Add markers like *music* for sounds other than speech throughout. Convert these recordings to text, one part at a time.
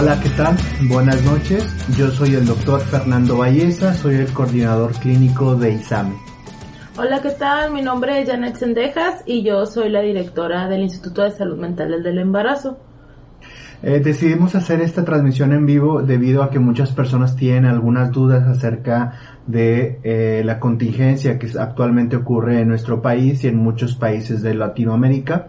Hola, ¿qué tal? Buenas noches. Yo soy el doctor Fernando Valleza, soy el coordinador clínico de ISAME. Hola, ¿qué tal? Mi nombre es Janet Sendejas y yo soy la directora del Instituto de Salud Mental del Embarazo. Eh, decidimos hacer esta transmisión en vivo debido a que muchas personas tienen algunas dudas acerca de eh, la contingencia que actualmente ocurre en nuestro país y en muchos países de Latinoamérica.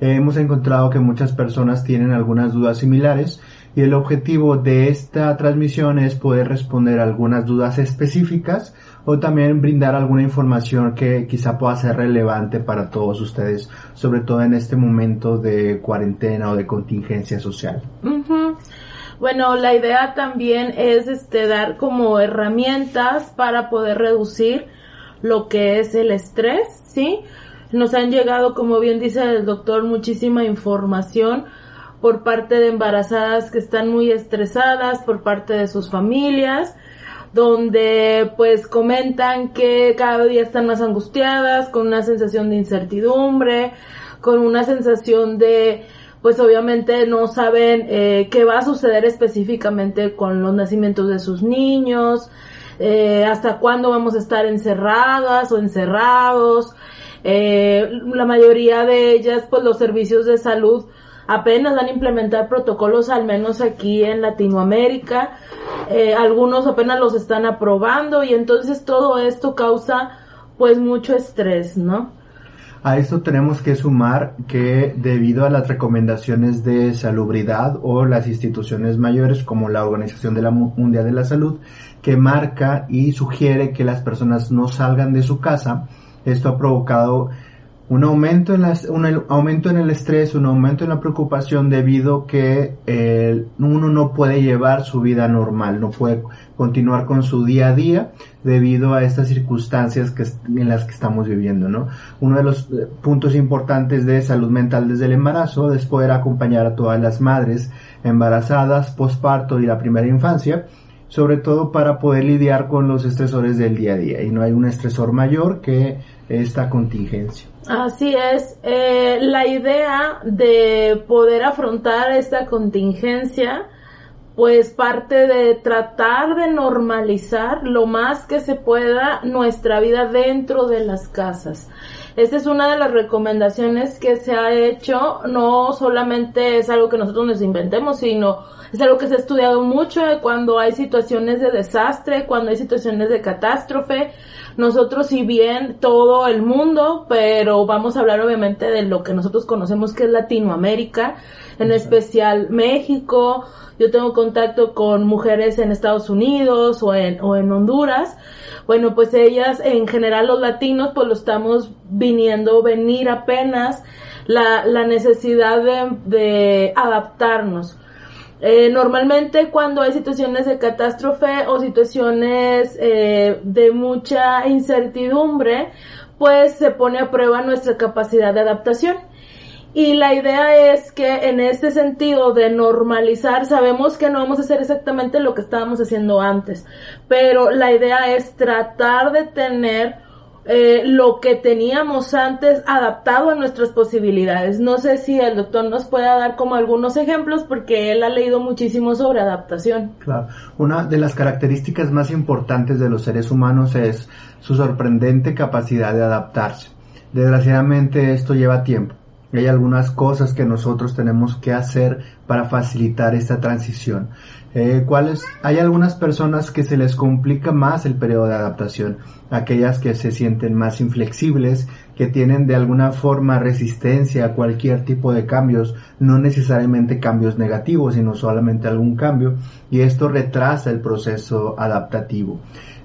Eh, hemos encontrado que muchas personas tienen algunas dudas similares y el objetivo de esta transmisión es poder responder algunas dudas específicas o también brindar alguna información que quizá pueda ser relevante para todos ustedes, sobre todo en este momento de cuarentena o de contingencia social. Bueno, la idea también es este dar como herramientas para poder reducir lo que es el estrés, ¿sí? Nos han llegado, como bien dice el doctor, muchísima información por parte de embarazadas que están muy estresadas, por parte de sus familias, donde pues comentan que cada día están más angustiadas, con una sensación de incertidumbre, con una sensación de pues obviamente no saben eh, qué va a suceder específicamente con los nacimientos de sus niños, eh, hasta cuándo vamos a estar encerradas o encerrados. Eh, la mayoría de ellas, pues los servicios de salud apenas van a implementar protocolos, al menos aquí en Latinoamérica. Eh, algunos apenas los están aprobando y entonces todo esto causa pues mucho estrés, ¿no? A esto tenemos que sumar que debido a las recomendaciones de salubridad o las instituciones mayores como la Organización de la Mundial de la Salud que marca y sugiere que las personas no salgan de su casa, esto ha provocado un aumento en un aumento en el estrés, un aumento en la preocupación debido que eh, uno no puede llevar su vida normal, no puede continuar con su día a día debido a estas circunstancias que, en las que estamos viviendo, ¿no? Uno de los eh, puntos importantes de salud mental desde el embarazo es poder acompañar a todas las madres embarazadas, posparto y la primera infancia, sobre todo para poder lidiar con los estresores del día a día. Y no hay un estresor mayor que esta contingencia. Así es, eh, la idea de poder afrontar esta contingencia, pues parte de tratar de normalizar lo más que se pueda nuestra vida dentro de las casas. Esta es una de las recomendaciones que se ha hecho, no solamente es algo que nosotros nos inventemos, sino es algo que se ha estudiado mucho cuando hay situaciones de desastre, cuando hay situaciones de catástrofe. Nosotros, si bien todo el mundo, pero vamos a hablar obviamente de lo que nosotros conocemos que es Latinoamérica, en especial México. Yo tengo contacto con mujeres en Estados Unidos o en, o en Honduras. Bueno, pues ellas, en general los latinos, pues lo estamos viniendo, venir apenas la, la necesidad de, de adaptarnos eh, normalmente cuando hay situaciones de catástrofe o situaciones eh, de mucha incertidumbre, pues se pone a prueba nuestra capacidad de adaptación. Y la idea es que en este sentido de normalizar, sabemos que no vamos a hacer exactamente lo que estábamos haciendo antes, pero la idea es tratar de tener eh, lo que teníamos antes adaptado a nuestras posibilidades. No sé si el doctor nos pueda dar como algunos ejemplos porque él ha leído muchísimo sobre adaptación. Claro, una de las características más importantes de los seres humanos es su sorprendente capacidad de adaptarse. Desgraciadamente esto lleva tiempo. Hay algunas cosas que nosotros tenemos que hacer para facilitar esta transición. Eh, ¿cuáles? Hay algunas personas que se les complica más el periodo de adaptación, aquellas que se sienten más inflexibles, que tienen de alguna forma resistencia a cualquier tipo de cambios, no necesariamente cambios negativos, sino solamente algún cambio, y esto retrasa el proceso adaptativo.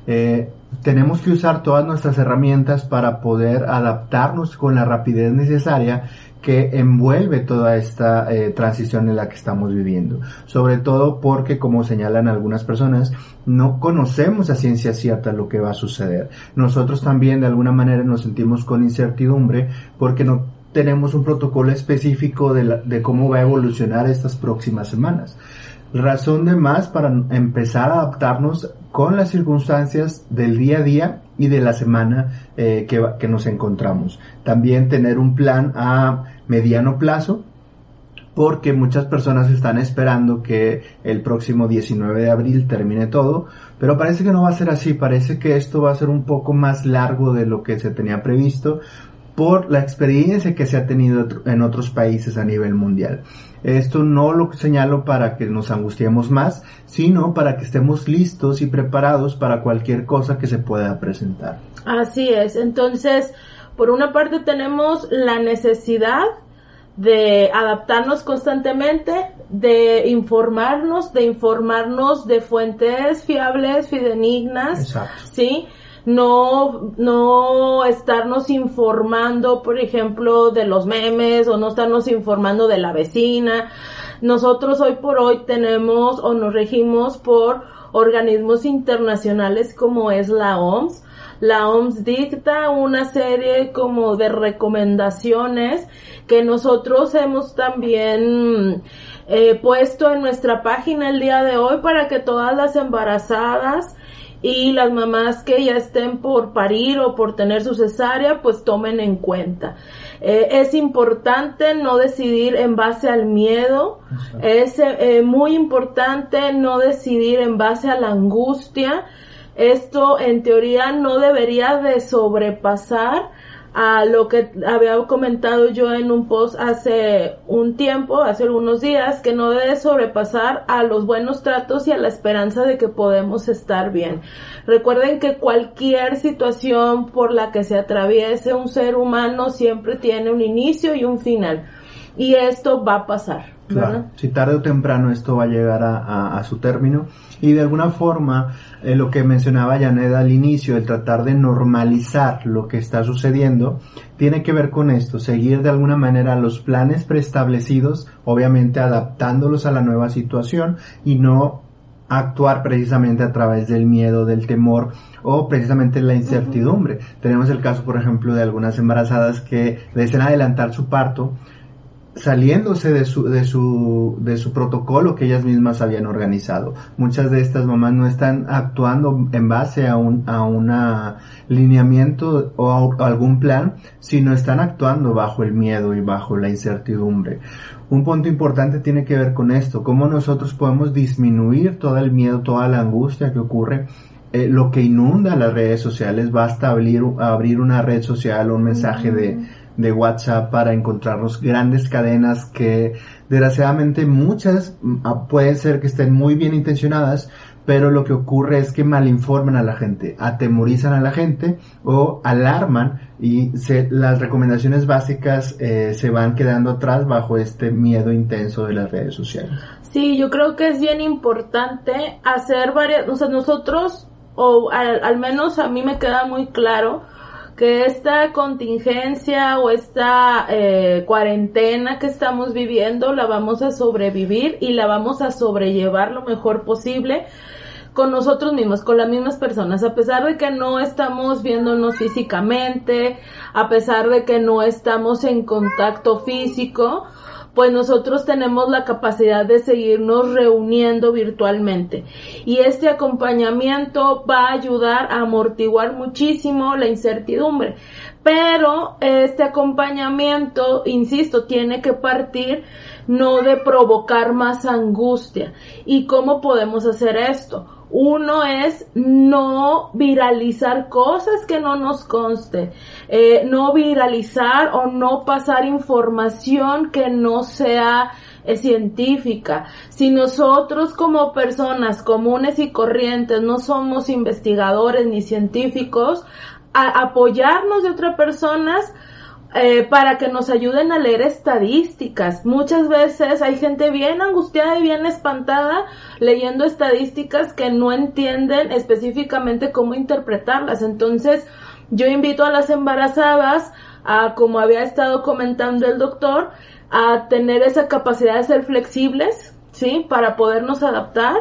Eh, tenemos que usar todas nuestras herramientas para poder adaptarnos con la rapidez necesaria que envuelve toda esta eh, transición en la que estamos viviendo. Sobre todo porque, como señalan algunas personas, no conocemos a ciencia cierta lo que va a suceder. Nosotros también de alguna manera nos sentimos con incertidumbre porque no tenemos un protocolo específico de, de cómo va a evolucionar estas próximas semanas razón de más para empezar a adaptarnos con las circunstancias del día a día y de la semana eh, que, que, nos encontramos. También tener un plan a mediano plazo porque muchas personas están esperando que el próximo 19 de abril termine todo, pero parece que no va a ser así, parece que esto va a ser un poco más largo de lo que se tenía previsto por la experiencia que se ha tenido en otros países a nivel mundial. Esto no lo señalo para que nos angustiemos más, sino para que estemos listos y preparados para cualquier cosa que se pueda presentar. Así es, entonces, por una parte tenemos la necesidad de adaptarnos constantemente, de informarnos, de informarnos de fuentes fiables, fidedignas, ¿sí? No, no estarnos informando, por ejemplo, de los memes o no estarnos informando de la vecina. Nosotros hoy por hoy tenemos o nos regimos por organismos internacionales como es la OMS, la OMS dicta una serie como de recomendaciones que nosotros hemos también eh, puesto en nuestra página el día de hoy para que todas las embarazadas y las mamás que ya estén por parir o por tener su cesárea pues tomen en cuenta. Eh, es importante no decidir en base al miedo, es eh, muy importante no decidir en base a la angustia, esto en teoría no debería de sobrepasar a lo que había comentado yo en un post hace un tiempo, hace algunos días, que no debe sobrepasar a los buenos tratos y a la esperanza de que podemos estar bien. Recuerden que cualquier situación por la que se atraviese un ser humano siempre tiene un inicio y un final. Y esto va a pasar. Claro, si tarde o temprano esto va a llegar a, su término. Y de alguna forma eh, lo que mencionaba Janet al inicio, el tratar de normalizar lo que está sucediendo, tiene que ver con esto, seguir de alguna manera los planes preestablecidos, obviamente adaptándolos a la nueva situación y no actuar precisamente a través del miedo, del temor o precisamente la incertidumbre. Tenemos el caso, por ejemplo, de algunas embarazadas que deseen adelantar su parto saliéndose de su, de su, de su protocolo que ellas mismas habían organizado. Muchas de estas mamás no están actuando en base a un a una lineamiento o algún plan, sino están actuando bajo el miedo y bajo la incertidumbre. Un punto importante tiene que ver con esto, cómo nosotros podemos disminuir todo el miedo, toda la angustia que ocurre eh, lo que inunda las redes sociales, basta abrir, abrir una red social o un mensaje de, de WhatsApp para encontrarnos grandes cadenas que desgraciadamente muchas mm, ah, pueden ser que estén muy bien intencionadas, pero lo que ocurre es que malinforman a la gente, atemorizan a la gente o alarman y se, las recomendaciones básicas eh, se van quedando atrás bajo este miedo intenso de las redes sociales. Sí, yo creo que es bien importante hacer varias, o sea, nosotros, o al menos a mí me queda muy claro, que esta contingencia o esta eh, cuarentena que estamos viviendo la vamos a sobrevivir y la vamos a sobrellevar lo mejor posible con nosotros mismos, con las mismas personas, a pesar de que no estamos viéndonos físicamente, a pesar de que no estamos en contacto físico, pues nosotros tenemos la capacidad de seguirnos reuniendo virtualmente. Y este acompañamiento va a ayudar a amortiguar muchísimo la incertidumbre. Pero este acompañamiento, insisto, tiene que partir no de provocar más angustia. ¿Y cómo podemos hacer esto? Uno es no viralizar cosas que no nos conste, eh, no viralizar o no pasar información que no sea eh, científica. Si nosotros como personas comunes y corrientes no somos investigadores ni científicos, apoyarnos de otras personas eh, para que nos ayuden a leer estadísticas. Muchas veces hay gente bien angustiada y bien espantada leyendo estadísticas que no entienden específicamente cómo interpretarlas. Entonces, yo invito a las embarazadas a, como había estado comentando el doctor, a tener esa capacidad de ser flexibles, ¿sí? Para podernos adaptar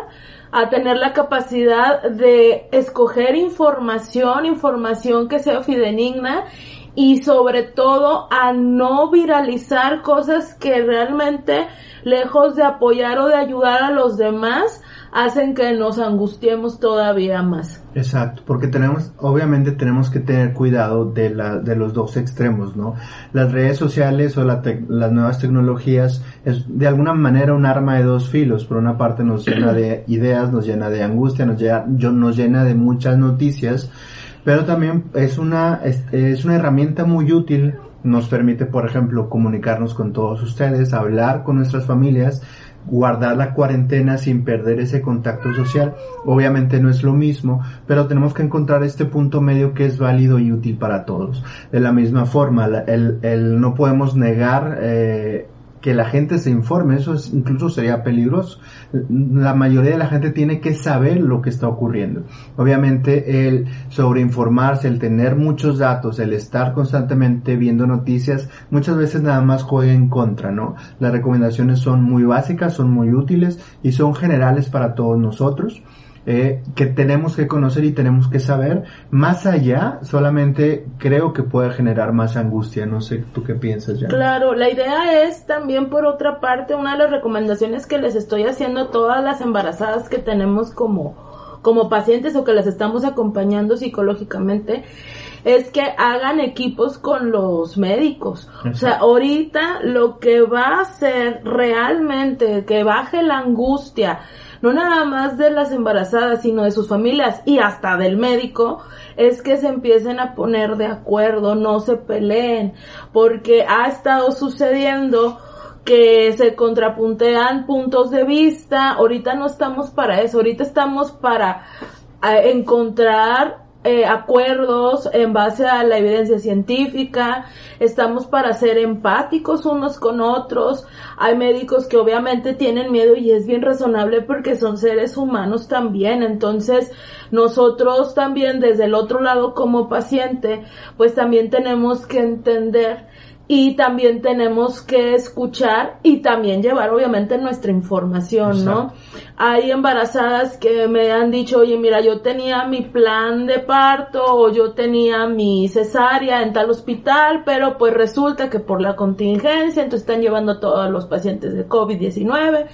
a tener la capacidad de escoger información, información que sea fidenigna y sobre todo a no viralizar cosas que realmente lejos de apoyar o de ayudar a los demás hacen que nos angustiemos todavía más. Exacto, porque tenemos, obviamente tenemos que tener cuidado de, la, de los dos extremos, ¿no? Las redes sociales o las nuevas tecnologías es de alguna manera un arma de dos filos. Por una parte nos llena de ideas, nos llena de angustia, nos llena, nos llena de muchas noticias, pero también es una, es, es una herramienta muy útil nos permite, por ejemplo, comunicarnos con todos ustedes, hablar con nuestras familias, guardar la cuarentena sin perder ese contacto social. Obviamente no es lo mismo, pero tenemos que encontrar este punto medio que es válido y útil para todos. De la misma forma, el, el no podemos negar eh, que la gente se informe, eso es, incluso sería peligroso. La mayoría de la gente tiene que saber lo que está ocurriendo. Obviamente el sobreinformarse, el tener muchos datos, el estar constantemente viendo noticias, muchas veces nada más juega en contra, ¿no? Las recomendaciones son muy básicas, son muy útiles y son generales para todos nosotros eh, que tenemos que conocer y tenemos que saber. Más allá, solamente creo que puede generar más angustia. No sé, ¿tú qué piensas ya? Claro, la idea es también, por otra parte, una de las recomendaciones que les estoy haciendo a todas las embarazadas que tenemos como, como pacientes o que las estamos acompañando psicológicamente es que hagan equipos con los médicos. O sea, ahorita lo que va a hacer realmente que baje la angustia, no nada más de las embarazadas, sino de sus familias y hasta del médico, es que se empiecen a poner de acuerdo, no se peleen, porque ha estado sucediendo que se contrapuntean puntos de vista, ahorita no estamos para eso, ahorita estamos para eh, encontrar eh, acuerdos en base a la evidencia científica, estamos para ser empáticos unos con otros, hay médicos que obviamente tienen miedo y es bien razonable porque son seres humanos también, entonces nosotros también desde el otro lado como paciente, pues también tenemos que entender y también tenemos que escuchar y también llevar obviamente nuestra información, ¿no? Hay embarazadas que me han dicho, oye, mira, yo tenía mi plan de parto o yo tenía mi cesárea en tal hospital, pero pues resulta que por la contingencia, entonces están llevando a todos los pacientes de COVID-19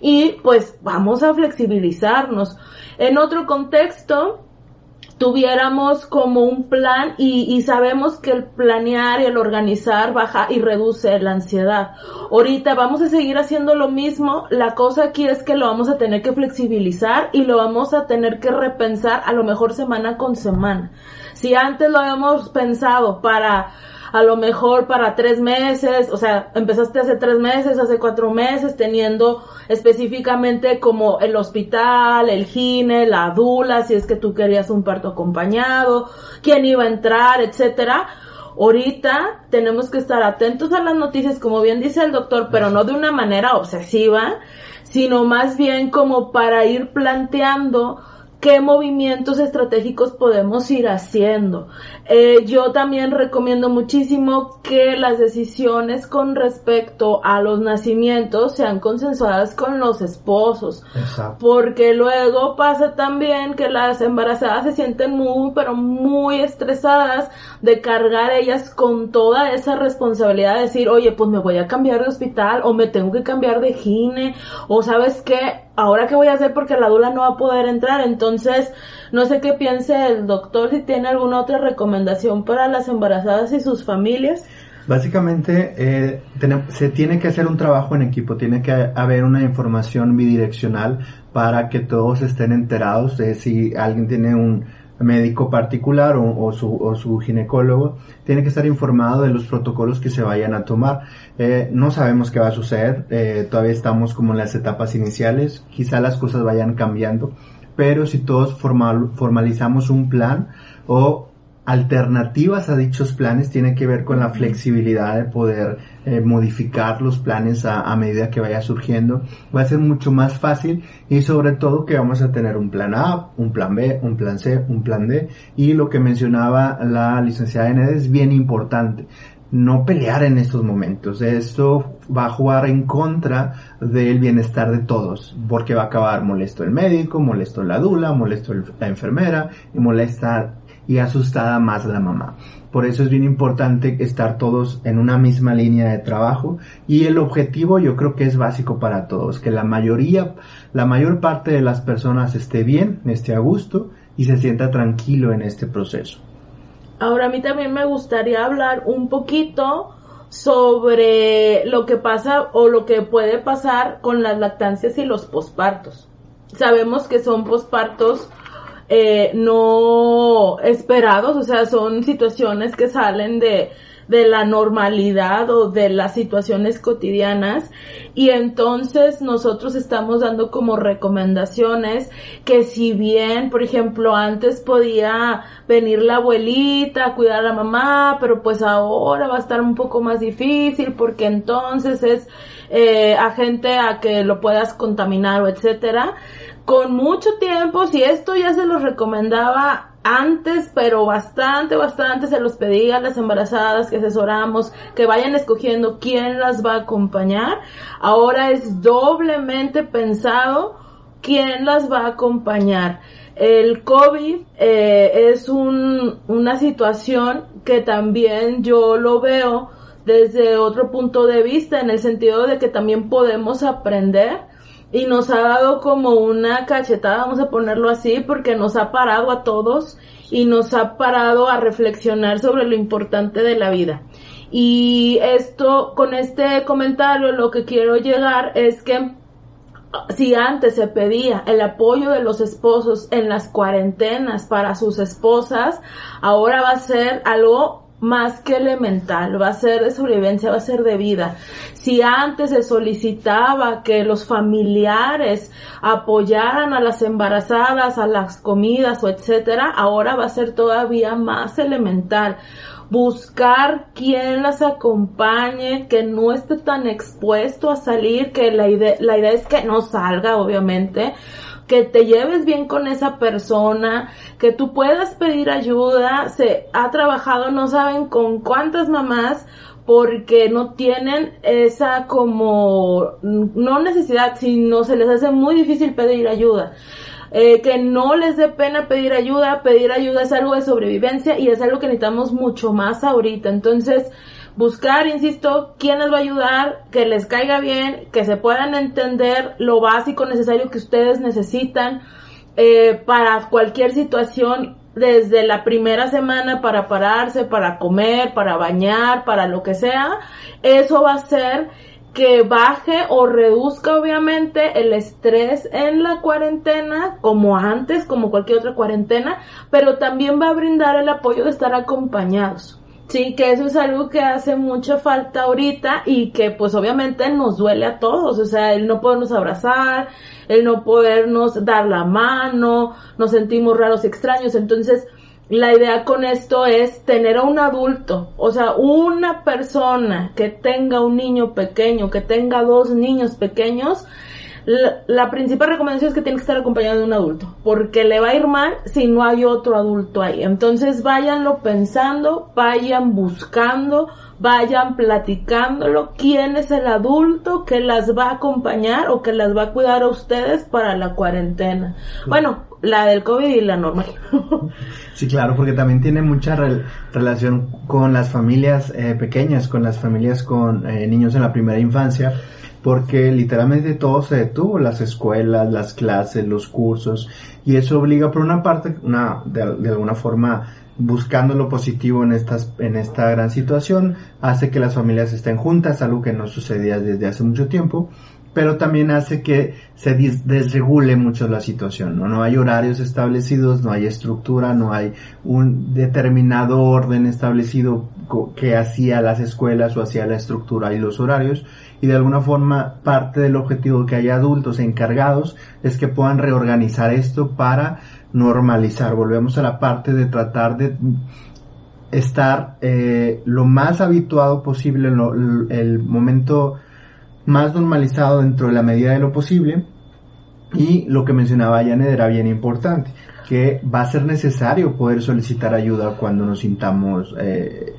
y pues vamos a flexibilizarnos. En otro contexto, tuviéramos como un plan y, sabemos que el planear y el organizar baja y reduce la ansiedad. Ahorita vamos a seguir haciendo lo mismo, la cosa aquí es que lo vamos a tener que flexibilizar y lo vamos a tener que repensar a lo mejor semana con semana. Si antes lo habíamos pensado para a lo mejor para tres meses, o sea, empezaste hace tres meses, hace cuatro meses, teniendo específicamente como el hospital, el gine, la dula, si es que tú querías un parto acompañado, quién iba a entrar, etcétera. Ahorita tenemos que estar atentos a las noticias, como bien dice el doctor, pero no de una manera obsesiva, sino más bien como para ir planteando qué movimientos estratégicos podemos ir haciendo. Eh, yo también recomiendo muchísimo que las decisiones con respecto a los nacimientos sean consensuadas con los esposos. Porque luego pasa también que las embarazadas se sienten muy, pero muy estresadas de cargar ellas con toda esa responsabilidad de decir, oye, pues me voy a cambiar de hospital o me tengo que cambiar de gine o sabes qué, ahora qué voy a hacer porque la dula no va a poder entrar. Entonces, no sé qué piense el doctor si tiene alguna otra recomendación para las embarazadas y sus familias. Básicamente, eh, se tiene que hacer un trabajo en equipo, tiene que haber una información bidireccional para que todos estén enterados de si alguien tiene un médico particular o, su, ginecólogo tiene que estar informado de los protocolos que se vayan a tomar. Eh, no sabemos qué va a suceder, eh, todavía estamos como en las etapas iniciales, quizá las cosas vayan cambiando, pero si todos formalizamos un plan o alternativas a dichos planes tiene que ver con la flexibilidad de poder eh, modificar los planes a, medida que vaya surgiendo. Va a ser mucho más fácil y sobre todo que vamos a tener un plan A, un plan B, un plan C, un plan D y lo que mencionaba la licenciada Ened es bien importante. No pelear en estos momentos. Esto va a jugar en contra del bienestar de todos, porque va a acabar molesto el médico, molesto la dula, molesto la enfermera y molesta y asustada más la mamá. Por eso es bien importante estar todos en una misma línea de trabajo y el objetivo yo creo que es básico para todos, que la mayoría, la mayor parte de las personas esté bien, esté a gusto y se sienta tranquilo en este proceso. Ahora a mí también me gustaría hablar un poquito sobre lo que pasa o lo que puede pasar con las lactancias y los pospartos. Sabemos que son pospartos eh, no esperados, o sea, son situaciones que salen de, de la normalidad o de las situaciones cotidianas. Y entonces nosotros estamos dando como recomendaciones que si bien, por ejemplo, antes podía venir la abuelita a cuidar a la mamá, pero pues ahora va a estar un poco más difícil porque entonces es eh, agente a que lo puedas contaminar o etcétera con mucho tiempo, si esto ya se los recomendaba antes, pero bastante, bastante se los pedía a las embarazadas que asesoramos, que vayan escogiendo quién las va a acompañar. Ahora es doblemente pensado quién las va a acompañar. El COVID eh, es un, una situación que también yo lo veo desde otro punto de vista, en el sentido de que también podemos aprender y nos ha dado como una cachetada, vamos a ponerlo así, porque nos ha parado a todos y nos ha parado a reflexionar sobre lo importante de la vida. Y esto, con este comentario, lo que quiero llegar es que si antes se pedía el apoyo de los esposos en las cuarentenas para sus esposas, ahora va a ser algo más que elemental, va a ser de sobrevivencia, va a ser de vida. Si antes se solicitaba que los familiares apoyaran a las embarazadas, a las comidas o etcétera, ahora va a ser todavía más elemental. Buscar quien las acompañe, que no esté tan expuesto a salir, que la la idea es que no salga, obviamente, que te lleves bien con esa persona, que tú puedas pedir ayuda. Se ha trabajado, no saben con cuántas mamás porque no tienen esa como, no necesidad, sino se les hace muy difícil pedir ayuda. Eh, que no les dé pena pedir ayuda, pedir ayuda es algo de sobrevivencia y es algo que necesitamos mucho más ahorita. Entonces, buscar, insisto, quién les va a ayudar, que les caiga bien, que se puedan entender lo básico necesario que ustedes necesitan eh, para cualquier situación desde la primera semana para pararse, para comer, para bañar, para lo que sea, eso va a ser que baje o reduzca obviamente el estrés en la cuarentena, como antes, como cualquier otra cuarentena, pero también va a brindar el apoyo de estar acompañados. Sí, que eso es algo que hace mucha falta ahorita y que pues obviamente nos duele a todos, o sea, el no podernos abrazar, el no podernos dar la mano, nos sentimos raros y extraños, entonces la idea con esto es tener a un adulto, o sea, una persona que tenga un niño pequeño, que tenga dos niños pequeños, la, principal recomendación es que tiene que estar acompañado de un adulto, porque le va a ir mal si no hay otro adulto ahí. Entonces váyanlo pensando, vayan buscando, vayan platicándolo, quién es el adulto que las va a acompañar o que las va a cuidar a ustedes para la cuarentena. Bueno, la del COVID y la normal. *laughs* Sí, claro, porque también tiene mucha relación con las familias eh, pequeñas, con las familias con eh, niños en la primera infancia porque literalmente todo se detuvo, las escuelas, las clases, los cursos, y eso obliga por una parte, una, de, alguna forma, buscando lo positivo en, estas, en esta gran situación, hace que las familias estén juntas, algo que no sucedía desde hace mucho tiempo, pero también hace que se desregule mucho la situación, ¿no? No hay horarios establecidos, no hay estructura, no hay un determinado orden establecido que hacía las escuelas o hacía la estructura y los horarios, y de alguna forma parte del objetivo que haya adultos encargados es que puedan reorganizar esto para normalizar. Volvemos a la parte de tratar de estar eh, lo más habituado posible en el momento más normalizado dentro de la medida de lo posible y lo que mencionaba Janet era bien importante que va a ser necesario poder solicitar ayuda cuando nos sintamos eh,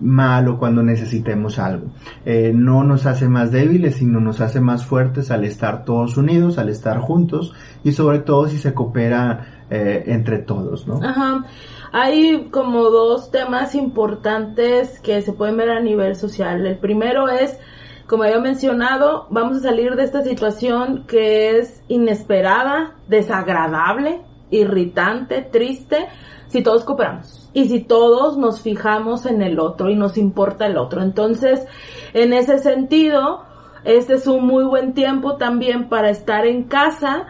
mal o cuando necesitemos algo. Eh, no nos hace más débiles, sino nos hace más fuertes al estar todos unidos, al estar juntos y sobre todo si se coopera eh, entre todos, ¿no? Ajá. Hay como dos temas importantes que se pueden ver a nivel social. El primero es, como había mencionado, vamos a salir de esta situación que es inesperada, desagradable, irritante, triste, si todos cooperamos y si todos nos fijamos en el otro y nos importa el otro. Entonces, en ese sentido, este es un muy buen tiempo también para estar en casa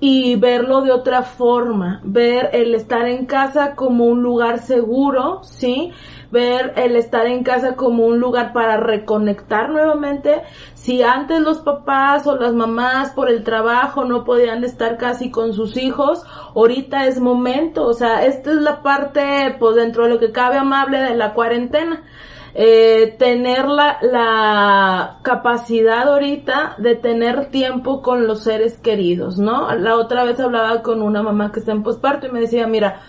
y verlo de otra forma, ver el estar en casa como un lugar seguro, ¿sí? Ver el estar en casa como un lugar para reconectar nuevamente. Si antes los papás o las mamás por el trabajo no podían estar casi con sus hijos, ahorita es momento, o sea, esta es la parte, pues dentro de lo que cabe amable de la cuarentena eh, tener la, la capacidad ahorita de tener tiempo con los seres queridos, ¿no? La otra vez hablaba con una mamá que está en posparto y me decía, mira,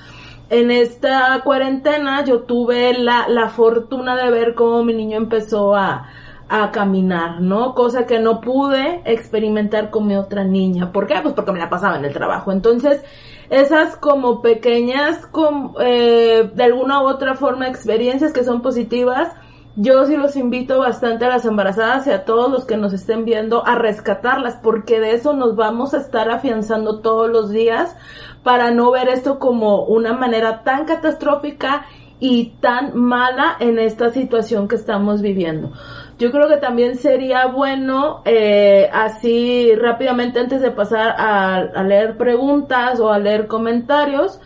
en esta cuarentena yo tuve la, la fortuna de ver cómo mi niño empezó a, a caminar, ¿no? Cosa que no pude experimentar con mi otra niña. ¿Por qué? Pues porque me la pasaba en el trabajo. Entonces, esas como pequeñas, eh, de alguna u otra forma, experiencias que son positivas, yo sí los invito bastante a las embarazadas y a todos los que nos estén viendo a rescatarlas, porque de eso nos vamos a estar afianzando todos los días para no ver esto como una manera tan catastrófica y tan mala en esta situación que estamos viviendo. Yo creo que también sería bueno, eh, así rápidamente antes de pasar a, leer preguntas o a leer comentarios,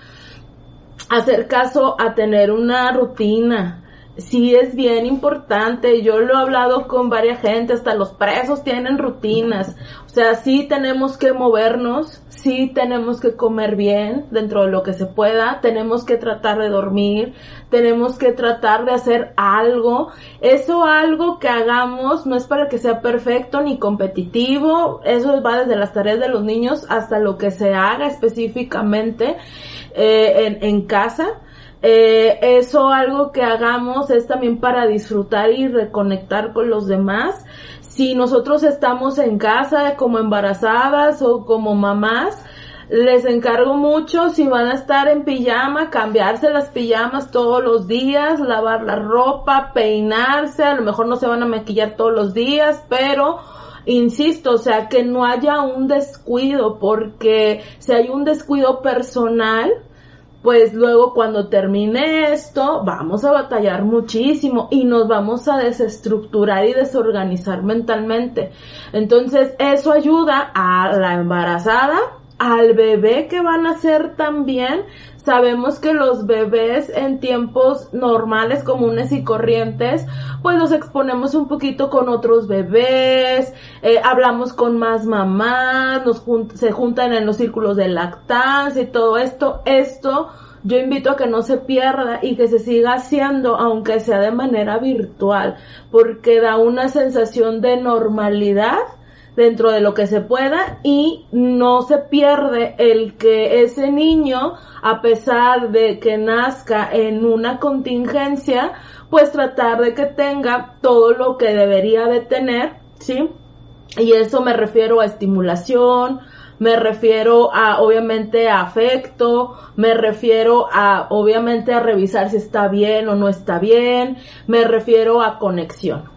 hacer caso a tener una rutina, sí es bien importante. Yo lo he hablado con varias gente, hasta los presos tienen rutinas. O sea, sí tenemos que movernos, sí tenemos que comer bien dentro de lo que se pueda, tenemos que tratar de dormir, tenemos que tratar de hacer algo. Eso algo que hagamos no es para que sea perfecto ni competitivo, eso va desde las tareas de los niños hasta lo que se haga específicamente eh, en, en casa. Eh, eso algo que hagamos es también para disfrutar y reconectar con los demás. Si nosotros estamos en casa como embarazadas o como mamás, les encargo mucho si van a estar en pijama, cambiarse las pijamas todos los días, lavar la ropa, peinarse, a lo mejor no se van a maquillar todos los días, pero insisto, o sea, que no haya un descuido, porque si hay un descuido personal, pues luego cuando termine esto vamos a batallar muchísimo y nos vamos a desestructurar y desorganizar mentalmente. Entonces eso ayuda a la embarazada, al bebé que van a ser también. Sabemos que los bebés en tiempos normales, comunes y corrientes, pues los exponemos un poquito con otros bebés, eh, hablamos con más mamás, nos se juntan en los círculos de lactancia y todo esto. Esto yo invito a que no se pierda y que se siga haciendo, aunque sea de manera virtual, porque da una sensación de normalidad dentro de lo que se pueda y no se pierde el que ese niño, a pesar de que nazca en una contingencia, pues tratar de que tenga todo lo que debería de tener, ¿sí? Y eso me refiero a estimulación, me refiero a obviamente a afecto, me refiero a obviamente a revisar si está bien o no está bien, me refiero a conexión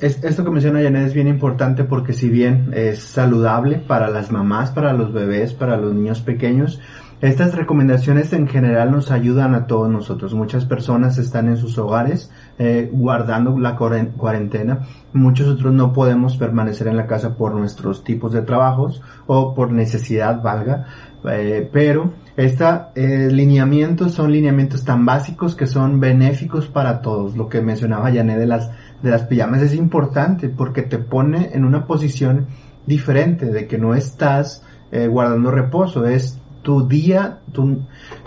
esto que menciona Janet es bien importante porque si bien es saludable para las mamás, para los bebés, para los niños pequeños, estas recomendaciones en general nos ayudan a todos nosotros. Muchas personas están en sus hogares eh, guardando la cuarentena. Muchos otros no podemos permanecer en la casa por nuestros tipos de trabajos o por necesidad, valga. Eh, pero estos eh, lineamientos son lineamientos tan básicos que son benéficos para todos. Lo que mencionaba Janet de las de las pijamas es importante porque te pone en una posición diferente de que no estás eh, guardando reposo, es tu día, tu,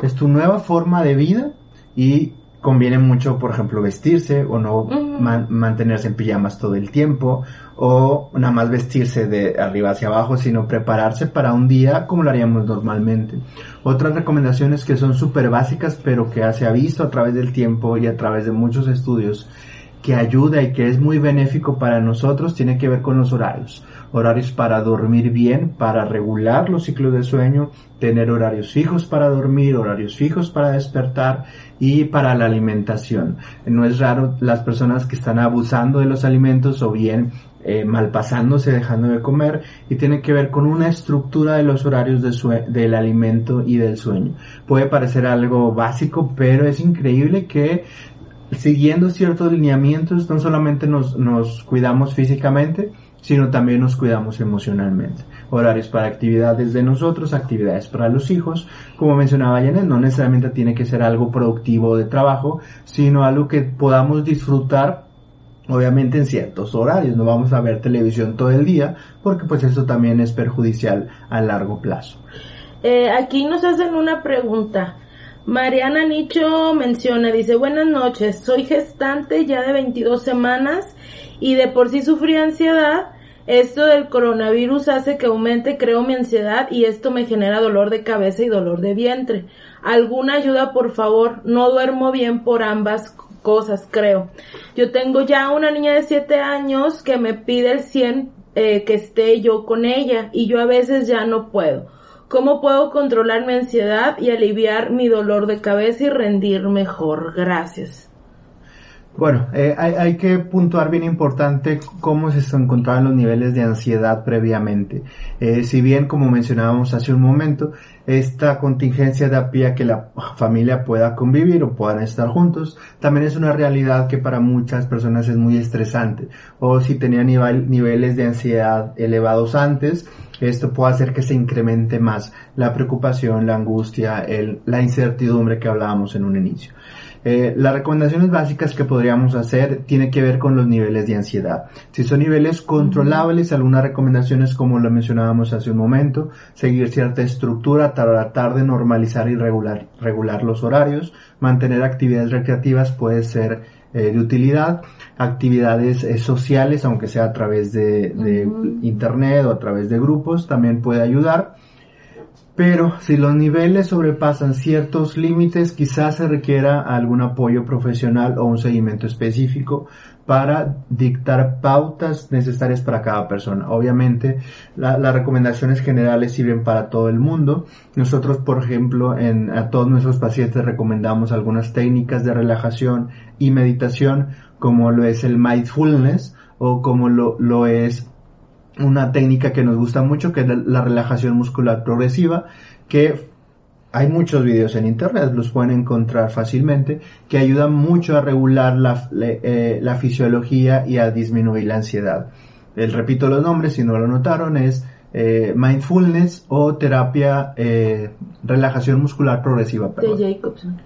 es tu nueva forma de vida y conviene mucho, por ejemplo, vestirse o no mantenerse en pijamas todo el tiempo o nada más vestirse de arriba hacia abajo, sino prepararse para un día como lo haríamos normalmente. Otras recomendaciones que son súper básicas pero que se ha visto a través del tiempo y a través de muchos estudios que ayuda y que es muy benéfico para nosotros tiene que ver con los horarios. Horarios para dormir bien, para regular los ciclos de sueño, tener horarios fijos para dormir, horarios fijos para despertar y para la alimentación. No es raro las personas que están abusando de los alimentos o bien eh, malpasándose, dejando de comer, y tiene que ver con una estructura de los horarios de del alimento y del sueño. Puede parecer algo básico, pero es increíble que siguiendo ciertos lineamientos no solamente nos, cuidamos físicamente, sino también nos cuidamos emocionalmente. Horarios para actividades de nosotros, actividades para los hijos. Como mencionaba Janet, no necesariamente tiene que ser algo productivo de trabajo, sino algo que podamos disfrutar obviamente en ciertos horarios, no vamos a ver televisión todo el día porque pues eso también es perjudicial a largo plazo. Eh, aquí nos hacen una pregunta. Mariana Nicho menciona, dice, buenas noches, soy gestante ya de 22 semanas y de por sí sufrí ansiedad. Esto del coronavirus hace que aumente, creo, mi ansiedad y esto me genera dolor de cabeza y dolor de vientre. ¿Alguna ayuda, por favor? No duermo bien por ambas cosas, creo. Yo tengo ya una niña de 7 años que me pide el 100 eh, que esté yo con ella y yo a veces ya no puedo. ¿Cómo puedo controlar mi ansiedad y aliviar mi dolor de cabeza y rendir mejor? Gracias. Bueno, eh, hay, que puntuar bien importante cómo se encontraban los niveles de ansiedad previamente. Eh, si bien, como mencionábamos hace un momento, esta contingencia da pie a que la familia pueda convivir o puedan estar juntos, también es una realidad que para muchas personas es muy estresante. O si tenía niveles de ansiedad elevados antes, esto puede hacer que se incremente más la preocupación, la angustia, la incertidumbre que hablábamos en un inicio. Eh, las recomendaciones básicas que podríamos hacer tiene que ver con los niveles de ansiedad. Si son niveles controlables, algunas recomendaciones como lo mencionábamos hace un momento, seguir cierta estructura, tratar de normalizar y regular, regular los horarios, mantener actividades recreativas puede ser eh, de utilidad, actividades eh, sociales, aunque sea a través de, de internet o a través de grupos, también puede ayudar pero si los niveles sobrepasan ciertos límites, quizás se requiera algún apoyo profesional o un seguimiento específico para dictar pautas necesarias para cada persona. Obviamente, las recomendaciones generales sirven para todo el mundo. Nosotros, por ejemplo, en, a todos nuestros pacientes recomendamos algunas técnicas de relajación y meditación, como lo es el mindfulness o como lo, lo es una técnica que nos gusta mucho, que es la relajación muscular progresiva, que hay muchos videos en internet, los pueden encontrar fácilmente, que ayudan mucho a regular la, eh, la fisiología y a disminuir la ansiedad. El repito los nombres, si no lo notaron, es eh, mindfulness o terapia eh, relajación muscular progresiva. De Jacobson.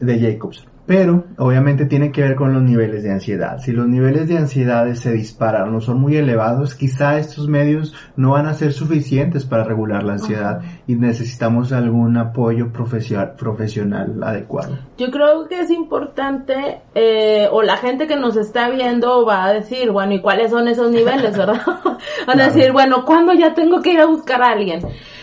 De Jacobson. Pero obviamente tiene que ver con los niveles de ansiedad. Si los niveles de ansiedad se disparan o son muy elevados, quizá estos medios no van a ser suficientes para regular la ansiedad y necesitamos algún apoyo profesional adecuado. Yo creo que es importante, eh, o la gente que nos está viendo va a decir, bueno, ¿y cuáles son esos niveles, verdad? *laughs* *laughs* Van a decir, bueno, ¿cuándo ya tengo que ir a buscar a alguien?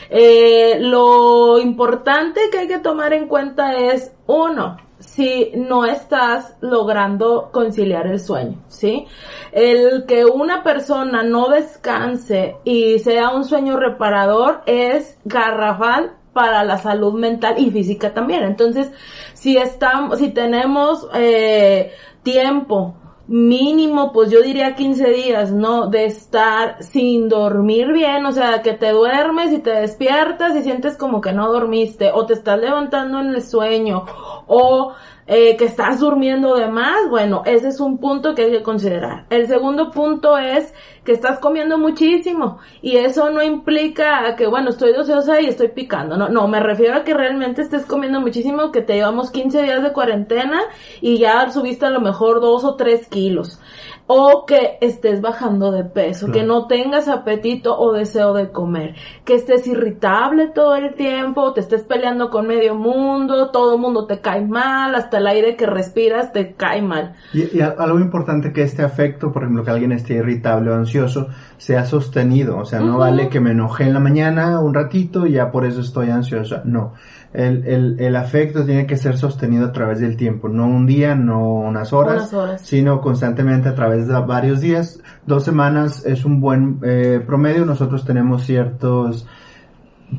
Eh, lo importante que hay que tomar en cuenta es, uno, si no estás logrando conciliar el sueño, ¿sí? El que una persona no descanse y sea un sueño reparador es garrafal para la salud mental y física también. Entonces, si estamos, si tenemos eh, tiempo mínimo, pues yo diría 15 días, ¿no? De estar sin dormir bien, o sea, que te duermes y te despiertas y sientes como que no dormiste, o te estás levantando en el sueño, o eh, que estás durmiendo de más, bueno, ese es un punto que hay que considerar. El segundo punto es que estás comiendo muchísimo y eso no implica que, bueno, estoy doceosa y estoy picando, no, no, me refiero a que realmente estés comiendo muchísimo, que te llevamos 15 días de cuarentena y ya subiste a lo mejor dos o tres kilos. O que estés bajando de peso, que no tengas apetito o deseo de comer, que estés irritable todo el tiempo, te estés peleando con medio mundo, todo el mundo te cae mal, hasta el aire que respiras te cae mal. Y, algo importante que este afecto, por ejemplo, que alguien esté irritable o ansioso, sea sostenido, o sea, no vale que me enoje en la mañana un ratito y ya por eso estoy ansiosa, no el, el, el, afecto tiene que ser sostenido a través del tiempo, no un día, no unas horas, sino constantemente a través de varios días. Dos semanas es un buen eh, promedio. Nosotros tenemos ciertos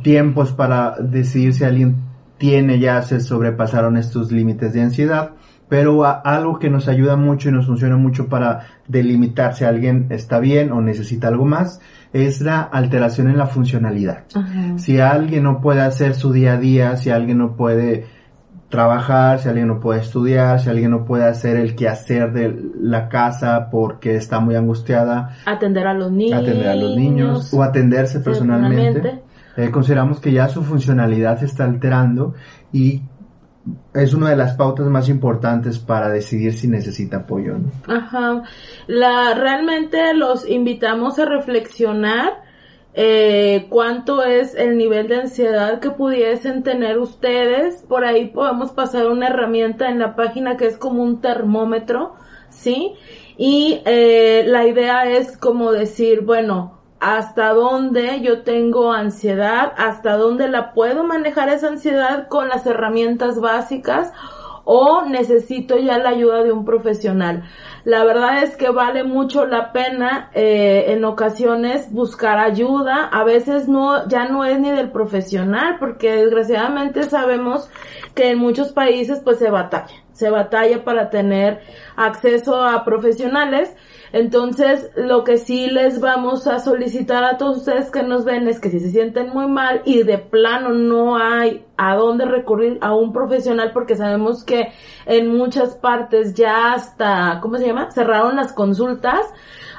tiempos para decidir si alguien tiene ya se sobrepasaron estos límites de ansiedad. Pero algo que nos ayuda mucho y nos funciona mucho para delimitar si alguien está bien o necesita algo más es la alteración en la funcionalidad. Si alguien no puede hacer su día a día, si alguien no puede trabajar, si alguien no puede estudiar, si alguien no puede hacer el quehacer de la casa porque está muy angustiada. Atender a los niños. Atender a los niños o atenderse personalmente. Eh, consideramos que ya su funcionalidad se está alterando y es una de las pautas más importantes para decidir si necesita apoyo. Ajá. La, realmente los invitamos a reflexionar eh, cuánto es el nivel de ansiedad que pudiesen tener ustedes. Por ahí podemos pasar una herramienta en la página que es como un termómetro, ¿sí? Y eh, la idea es como decir, bueno, hasta dónde yo tengo ansiedad, hasta dónde la puedo manejar esa ansiedad con las herramientas básicas o necesito ya la ayuda de un profesional. La verdad es que vale mucho la pena eh, en ocasiones buscar ayuda. A veces no, ya no es ni del profesional, porque desgraciadamente sabemos que en muchos países pues se batalla, se batalla para tener acceso a profesionales entonces, lo que sí les vamos a solicitar a todos ustedes que nos ven es que si se sienten muy mal y de plano no hay a dónde recurrir a un profesional porque sabemos que en muchas partes ya hasta, ¿cómo se llama? Cerraron las consultas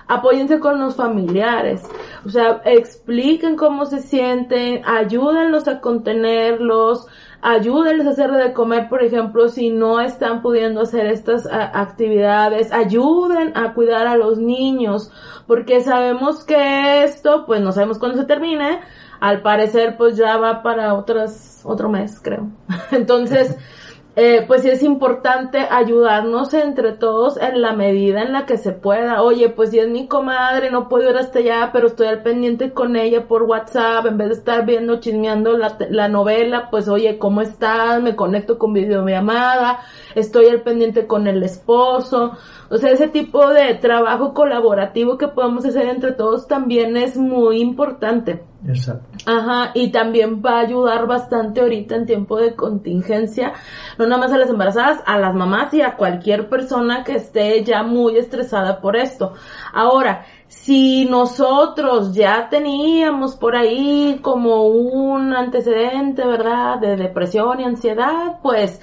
apóyense con los familiares, o sea, expliquen cómo se sienten, ayúdenlos a contenerlos, ayúdenles a hacer de comer, por ejemplo, si no están pudiendo hacer estas actividades, ayuden a cuidar a los niños, porque sabemos que esto, pues no sabemos cuándo se termine, al parecer pues ya va para otras, otro mes, creo. *laughs* Entonces, *laughs* eh, pues sí es importante ayudarnos entre todos en la medida en la que se pueda. Oye, pues si es mi comadre, no puedo ir hasta allá, pero estoy al pendiente con ella por WhatsApp, en vez de estar viendo, chismeando la, la novela, pues oye, ¿cómo estás? Me conecto con videollamada, estoy al pendiente con el esposo. O sea, ese tipo de trabajo colaborativo que podemos hacer entre todos también es muy importante. Exacto. Ajá, y también va a ayudar bastante ahorita en tiempo de contingencia, no nada más a las embarazadas, a las mamás y a cualquier persona que esté ya muy estresada por esto. Ahora, si nosotros ya teníamos por ahí como un antecedente, ¿verdad?, de depresión y ansiedad, pues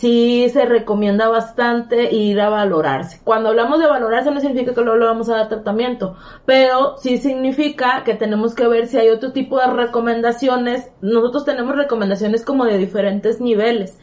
sí se recomienda bastante ir a valorarse. Cuando hablamos de valorarse no significa que luego le vamos a dar tratamiento, pero sí significa que tenemos que ver si hay otro tipo de recomendaciones. Nosotros tenemos recomendaciones como de diferentes niveles.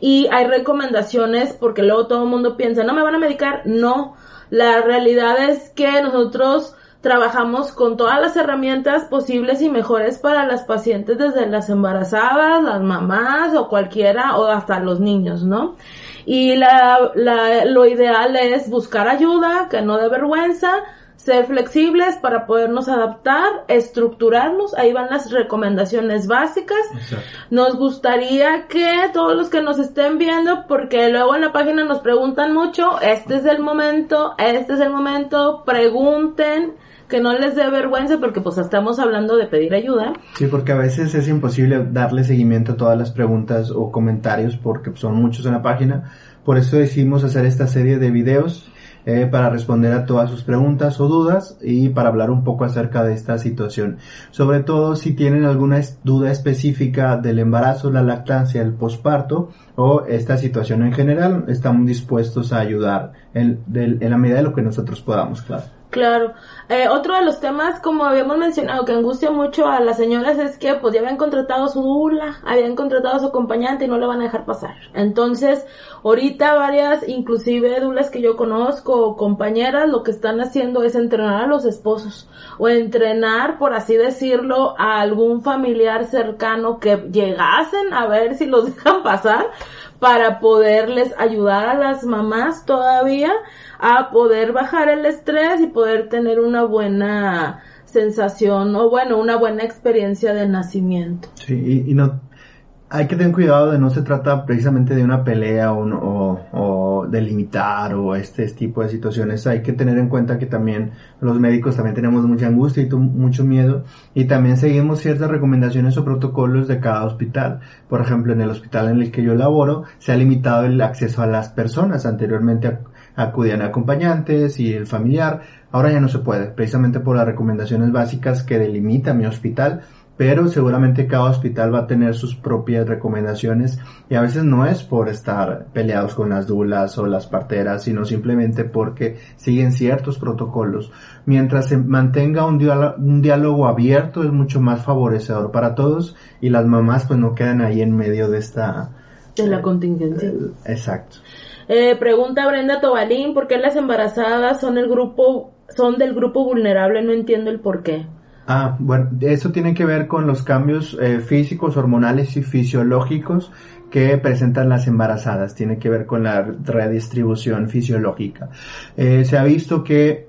Y hay recomendaciones porque luego todo el mundo piensa, no me van a medicar. No, la realidad es que nosotros trabajamos con todas las herramientas posibles y mejores para las pacientes, desde las embarazadas, las mamás o cualquiera, o hasta los niños, ¿no? Y la, la, lo ideal es buscar ayuda, que no dé vergüenza, ser flexibles para podernos adaptar, estructurarnos, ahí van las recomendaciones básicas. Nos gustaría que todos los que nos estén viendo, porque luego en la página nos preguntan mucho, este es el momento, este es el momento, pregunten, que no les dé vergüenza porque pues estamos hablando de pedir ayuda. Sí, porque a veces es imposible darle seguimiento a todas las preguntas o comentarios porque son muchos en la página. Por eso decidimos hacer esta serie de videos eh, para responder a todas sus preguntas o dudas y para hablar un poco acerca de esta situación. Sobre todo si tienen alguna duda específica del embarazo, la lactancia, el posparto o esta situación en general, estamos dispuestos a ayudar en, en la medida de lo que nosotros podamos, claro. Claro. Eh, otro de los temas, como habíamos mencionado, que angustia mucho a las señoras es que pues ya habían contratado a su dula, habían contratado a su acompañante y no le van a dejar pasar. Entonces, ahorita varias, inclusive dulas que yo conozco, compañeras, lo que están haciendo es entrenar a los esposos o entrenar, por así decirlo, a algún familiar cercano que llegasen a ver si los *laughs* dejan pasar para poderles ayudar a las mamás todavía a poder bajar el estrés y poder tener una buena sensación o bueno, una buena experiencia de nacimiento. Y, no, hay que tener cuidado de no se trata precisamente de una pelea o, o, de limitar o este tipo de situaciones. Hay que tener en cuenta que también los médicos también tenemos mucha angustia y mucho miedo y también seguimos ciertas recomendaciones o protocolos de cada hospital. Por ejemplo, en el hospital en el que yo laboro se ha limitado el acceso a las personas. Anteriormente acudían acompañantes y el familiar. Ahora ya no se puede, precisamente por las recomendaciones básicas que delimita mi hospital, pero seguramente cada hospital va a tener sus propias recomendaciones y a veces no es por estar peleados con las dulas o las parteras, sino simplemente porque siguen ciertos protocolos. Mientras se mantenga un diálogo, un diálogo abierto es mucho más favorecedor para todos y las mamás pues no quedan ahí en medio de esta... De la contingencia. Eh, exacto. Eh, pregunta Brenda Tobalín, ¿por qué las embarazadas son el grupo, son del grupo vulnerable? No entiendo el por qué. Ah, bueno, eso tiene que ver con los cambios eh, físicos, hormonales y fisiológicos que presentan las embarazadas. Tiene que ver con la redistribución fisiológica. Eh, se ha visto que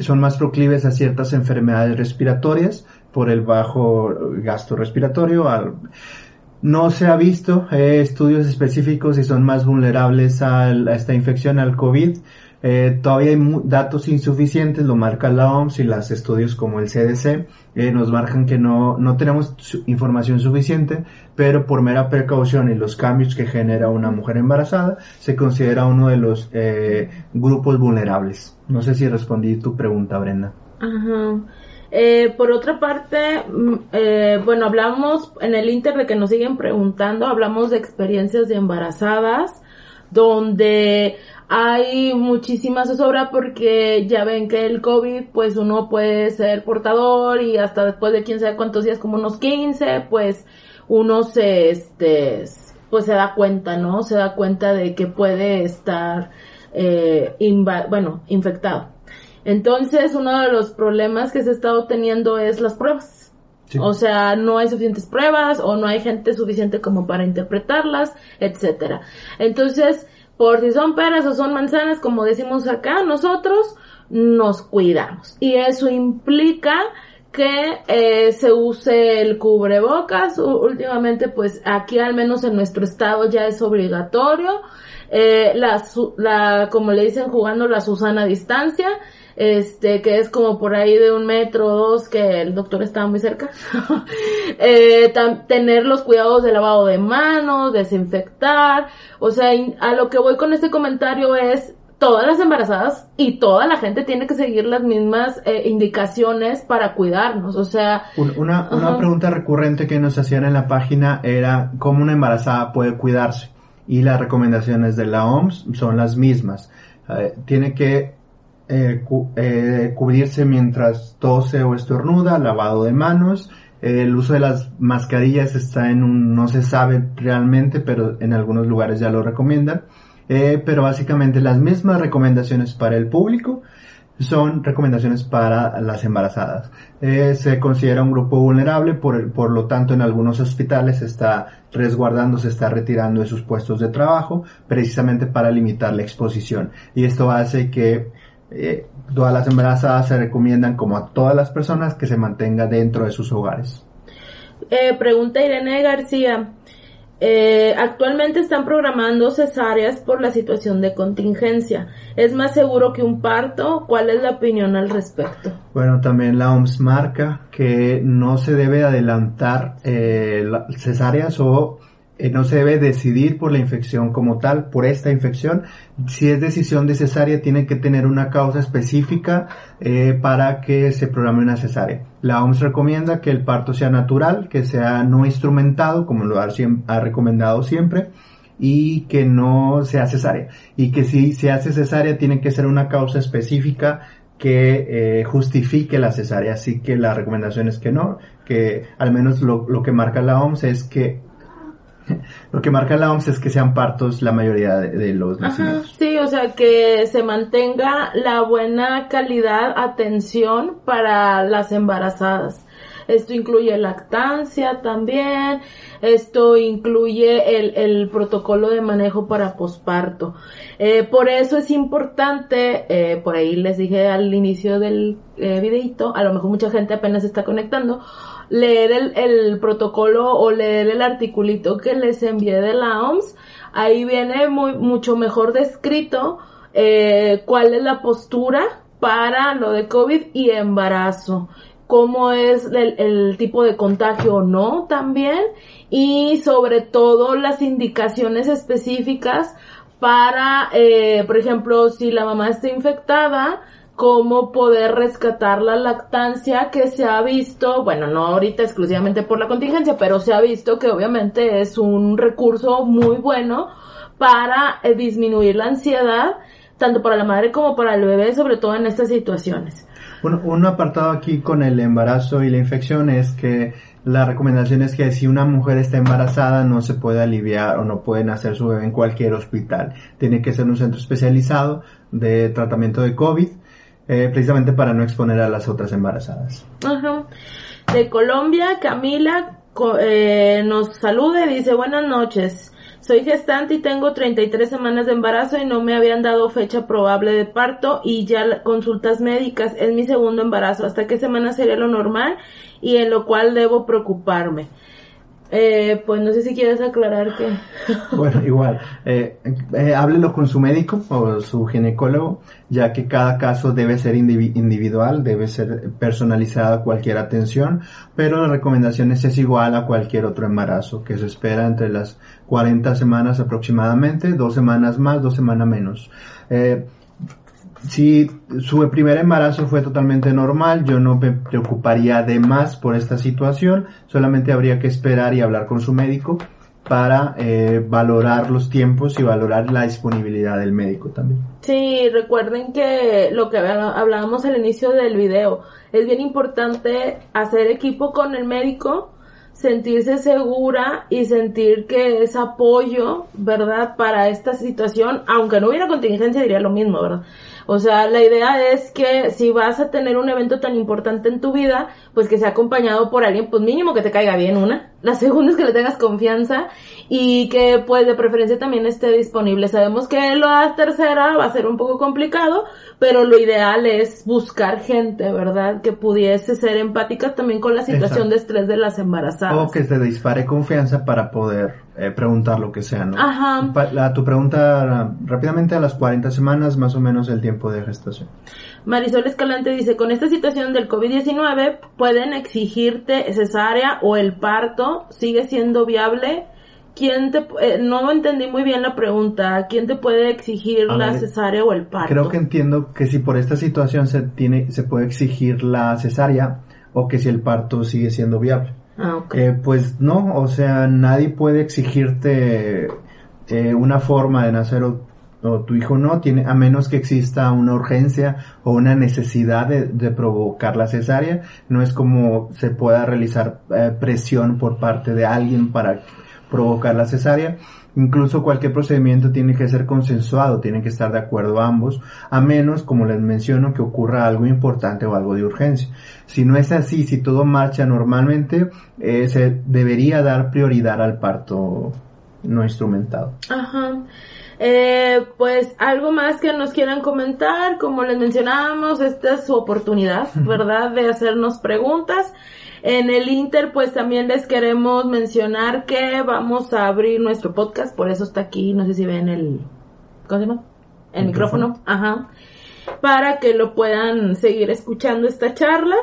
son más proclives a ciertas enfermedades respiratorias por el bajo gasto respiratorio, no se ha visto eh, estudios específicos y son más vulnerables a, esta infección, al COVID. Eh, todavía hay datos insuficientes, lo marca la OMS y los estudios como el CDC eh, nos marcan que no, no tenemos información suficiente, pero por mera precaución y los cambios que genera una mujer embarazada, se considera uno de los grupos vulnerables. No sé si respondí tu pregunta, Brenda. Ajá. Eh, por otra parte, mm, eh, bueno, hablamos en el Inter de que nos siguen preguntando, hablamos de experiencias de embarazadas, donde hay muchísimas zozobra porque ya ven que el COVID, pues uno puede ser portador y hasta después de quién sabe cuántos días, como unos 15, pues uno se, este, pues se da cuenta, ¿no? Se da cuenta de que puede estar, eh, bueno, infectado. Entonces, uno de los problemas que se ha estado teniendo es las pruebas. O sea, no hay suficientes pruebas o no hay gente suficiente como para interpretarlas, etcétera. Entonces, por si son peras o son manzanas, como decimos acá, nosotros nos cuidamos. Y eso implica que eh, se use el cubrebocas. últimamente, pues aquí al menos en nuestro estado ya es obligatorio. Eh, la, la, como le dicen jugando la Susana distancia este, que es como por ahí de un metro o dos, que el doctor estaba muy cerca. *laughs* eh, tener los cuidados de lavado de manos, desinfectar, o sea, a lo que voy con este comentario es, todas las embarazadas y toda la gente tiene que seguir las mismas eh, indicaciones para cuidarnos, o sea... Una, una pregunta recurrente que nos hacían en la página era cómo una embarazada puede cuidarse y las recomendaciones de la OMS son las mismas. Eh, tiene que eh, eh, cubrirse mientras tose o estornuda, lavado de manos, el uso de las mascarillas está en un, no se sabe realmente, pero en algunos lugares ya lo recomiendan. Eh, pero básicamente las mismas recomendaciones para el público son recomendaciones para las embarazadas. se considera un grupo vulnerable, por, por lo tanto en algunos hospitales está resguardando, se está retirando de sus puestos de trabajo, precisamente para limitar la exposición. Y esto hace que eh, todas las embarazadas se recomiendan como a todas las personas que se mantenga dentro de sus hogares. Eh, pregunta Irene García. Eh, actualmente están programando cesáreas por la situación de contingencia. ¿Es más seguro que un parto? ¿Cuál es la opinión al respecto? Bueno, también la OMS marca que no se debe adelantar eh, cesáreas o eh, no se debe decidir por la infección como tal, por esta infección. Si es decisión de cesárea, tiene que tener una causa específica eh, para que se programe una cesárea. La OMS recomienda que el parto sea natural, que sea no instrumentado, como lo ha, recomendado siempre, y que no sea cesárea. Y que si se hace cesárea, tiene que ser una causa específica que eh, justifique la cesárea. Así que la recomendación es que no, que al menos lo, lo que marca la OMS es que lo que marca la OMS es que sean partos la mayoría de, los nacimientos. sí, o sea, que se mantenga la buena calidad, atención para las embarazadas. Esto incluye lactancia también, esto incluye el, el protocolo de manejo para posparto. Eh, por eso es importante, eh, por ahí les dije al inicio del eh, videito, a lo mejor mucha gente apenas está conectando, leer el, el protocolo o leer el articulito que les envié de la OMS. Ahí viene muy, mucho mejor descrito eh, cuál es la postura para lo de COVID y embarazo cómo es el, tipo de contagio o no también y sobre todo las indicaciones específicas para, eh, por ejemplo, si la mamá está infectada, cómo poder rescatar la lactancia que se ha visto, bueno, no ahorita exclusivamente por la contingencia, pero se ha visto que obviamente es un recurso muy bueno para eh, disminuir la ansiedad, tanto para la madre como para el bebé, sobre todo en estas situaciones. Bueno, un apartado aquí con el embarazo y la infección es que la recomendación es que si una mujer está embarazada no se puede aliviar o no puede nacer su bebé en cualquier hospital. Tiene que ser un centro especializado de tratamiento de COVID, eh, precisamente para no exponer a las otras embarazadas. Ajá. De Colombia, Camila eh, nos saluda y dice buenas noches. Soy gestante y tengo 33 semanas de embarazo y no me habían dado fecha probable de parto y ya consultas médicas. Es mi segundo embarazo. ¿Hasta qué semana sería lo normal y en lo cual debo preocuparme? Eh, pues no sé si quieres aclarar que... *laughs* bueno, igual, eh, eh, háblelo con su médico o su ginecólogo, ya que cada caso debe ser individual, debe ser personalizada cualquier atención, pero la recomendación es, igual a cualquier otro embarazo, que se espera entre las 40 semanas aproximadamente, dos semanas más, dos semanas menos. Eh, si su primer embarazo fue totalmente normal, yo no me preocuparía de más por esta situación, solamente habría que esperar y hablar con su médico para eh, valorar los tiempos y valorar la disponibilidad del médico también. Sí, recuerden que lo que hablábamos al inicio del video, es bien importante hacer equipo con el médico, sentirse segura y sentir que es apoyo, ¿verdad? Para esta situación, aunque no hubiera contingencia diría lo mismo, ¿verdad? O sea, la idea es que si vas a tener un evento tan importante en tu vida, pues que sea acompañado por alguien, pues mínimo que te caiga bien una. La segunda es que le tengas confianza y que pues de preferencia también esté disponible. Sabemos que la tercera va a ser un poco complicado, pero lo ideal es buscar gente, ¿verdad? Que pudiese ser empática también con la situación de estrés de las embarazadas. O que te dispare confianza para poder eh, preguntar lo que sea, ¿no? Ajá. tu pregunta rápidamente a las 40 semanas, más o menos el tiempo de gestación. Marisol Escalante dice, con esta situación del COVID-19, ¿pueden exigirte cesárea o el parto? ¿Sigue siendo viable? ¿Quién te, eh, no entendí muy bien la pregunta, ¿quién te puede exigir la cesárea o el parto? Creo que entiendo que si por esta situación se tiene, se puede exigir la cesárea o que si el parto sigue siendo viable. Ah, eh, pues no, o sea, nadie puede exigirte eh, una forma de nacer o, tu hijo no, tiene, a menos que exista una urgencia o una necesidad de, provocar la cesárea. No es como se pueda realizar presión por parte de alguien para provocar la cesárea. Incluso cualquier procedimiento tiene que ser consensuado, tienen que estar de acuerdo ambos, a menos, como les menciono, que ocurra algo importante o algo de urgencia. Si no es así, si todo marcha normalmente, eh, se debería dar prioridad al parto no instrumentado. Eh, pues algo más que nos quieran comentar, como les mencionábamos, esta es su oportunidad, ¿verdad? De hacernos preguntas. En el Inter, pues también les queremos mencionar que vamos a abrir nuestro podcast, por eso está aquí, no sé si ven el, ¿cómo se llama? El micrófono, ajá, para que lo puedan seguir escuchando esta charla.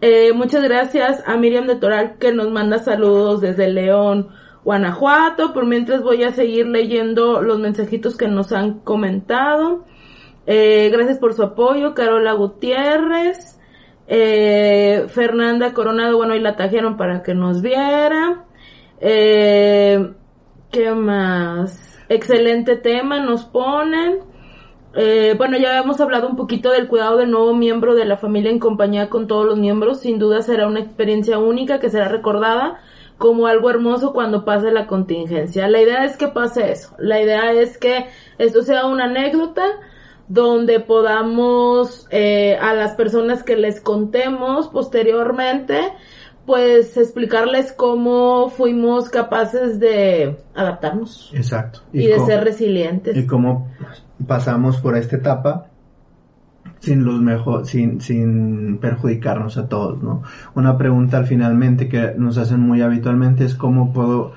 Eh, muchas gracias a Miriam de Toral que nos manda saludos desde León, Guanajuato. Por mientras voy a seguir leyendo los mensajitos que nos han comentado. Eh, gracias por su apoyo, Carola Gutiérrez. Eh, Fernanda Coronado, bueno, y la trajeron para que nos viera. Eh, ¿Qué más? Excelente tema nos ponen. Eh, bueno, ya hemos hablado un poquito del cuidado del nuevo miembro de la familia en compañía con todos los miembros. Sin duda será una experiencia única que será recordada como algo hermoso cuando pase la contingencia. La idea es que pase eso. La idea es que esto sea una anécdota donde podamos eh, a las personas que les contemos posteriormente pues explicarles cómo fuimos capaces de adaptarnos. Exacto. Y, de ser resilientes. Y cómo pasamos por esta etapa sin los mejor, sin, sin perjudicarnos a todos, ¿no? Una pregunta al finalmente que nos hacen muy habitualmente es cómo puedo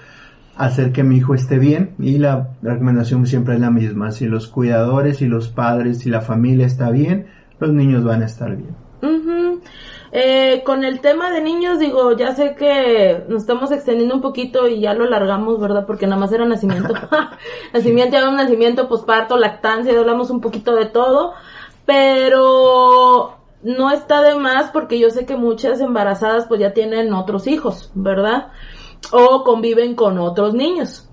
hacer que mi hijo esté bien y la recomendación siempre es la misma. Si los cuidadores y los padres y la familia está bien, los niños van a estar bien. Eh, con el tema de niños, digo, ya sé que nos estamos extendiendo un poquito y ya lo largamos, ¿verdad? Porque nada más era nacimiento. *laughs* nacimiento, ya un nacimiento, posparto, lactancia, hablamos un poquito de todo. Pero no está de más porque yo sé que muchas embarazadas pues ya tienen otros hijos, ¿verdad? O conviven con otros niños.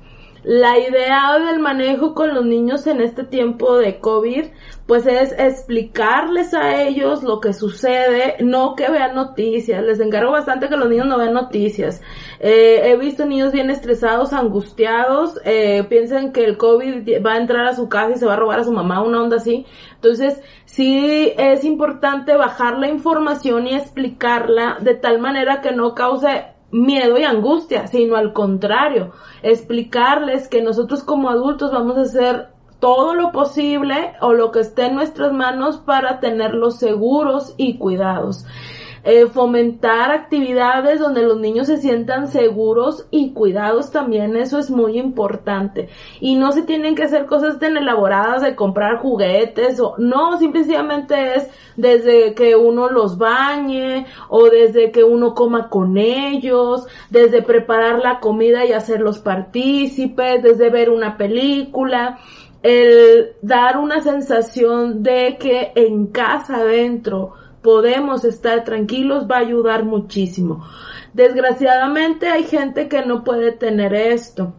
La idea del manejo con los niños en este tiempo de COVID, pues es explicarles a ellos lo que sucede, no que vean noticias. Les encargo bastante que los niños no vean noticias. Eh, he visto niños bien estresados, angustiados, eh, piensan que el COVID va a entrar a su casa y se va a robar a su mamá, una onda así. Entonces, sí es importante bajar la información y explicarla de tal manera que no cause miedo y angustia, sino al contrario, explicarles que nosotros como adultos vamos a hacer todo lo posible o lo que esté en nuestras manos para tenerlos seguros y cuidados. Eh, fomentar actividades donde los niños se sientan seguros y cuidados también, eso es muy importante. Y no se tienen que hacer cosas tan elaboradas de comprar juguetes o no, simplemente es desde que uno los bañe o desde que uno coma con ellos, desde preparar la comida y hacerlos partícipes, desde ver una película el dar una sensación de que en casa adentro podemos estar tranquilos va a ayudar muchísimo. Desgraciadamente hay gente que no puede tener esto.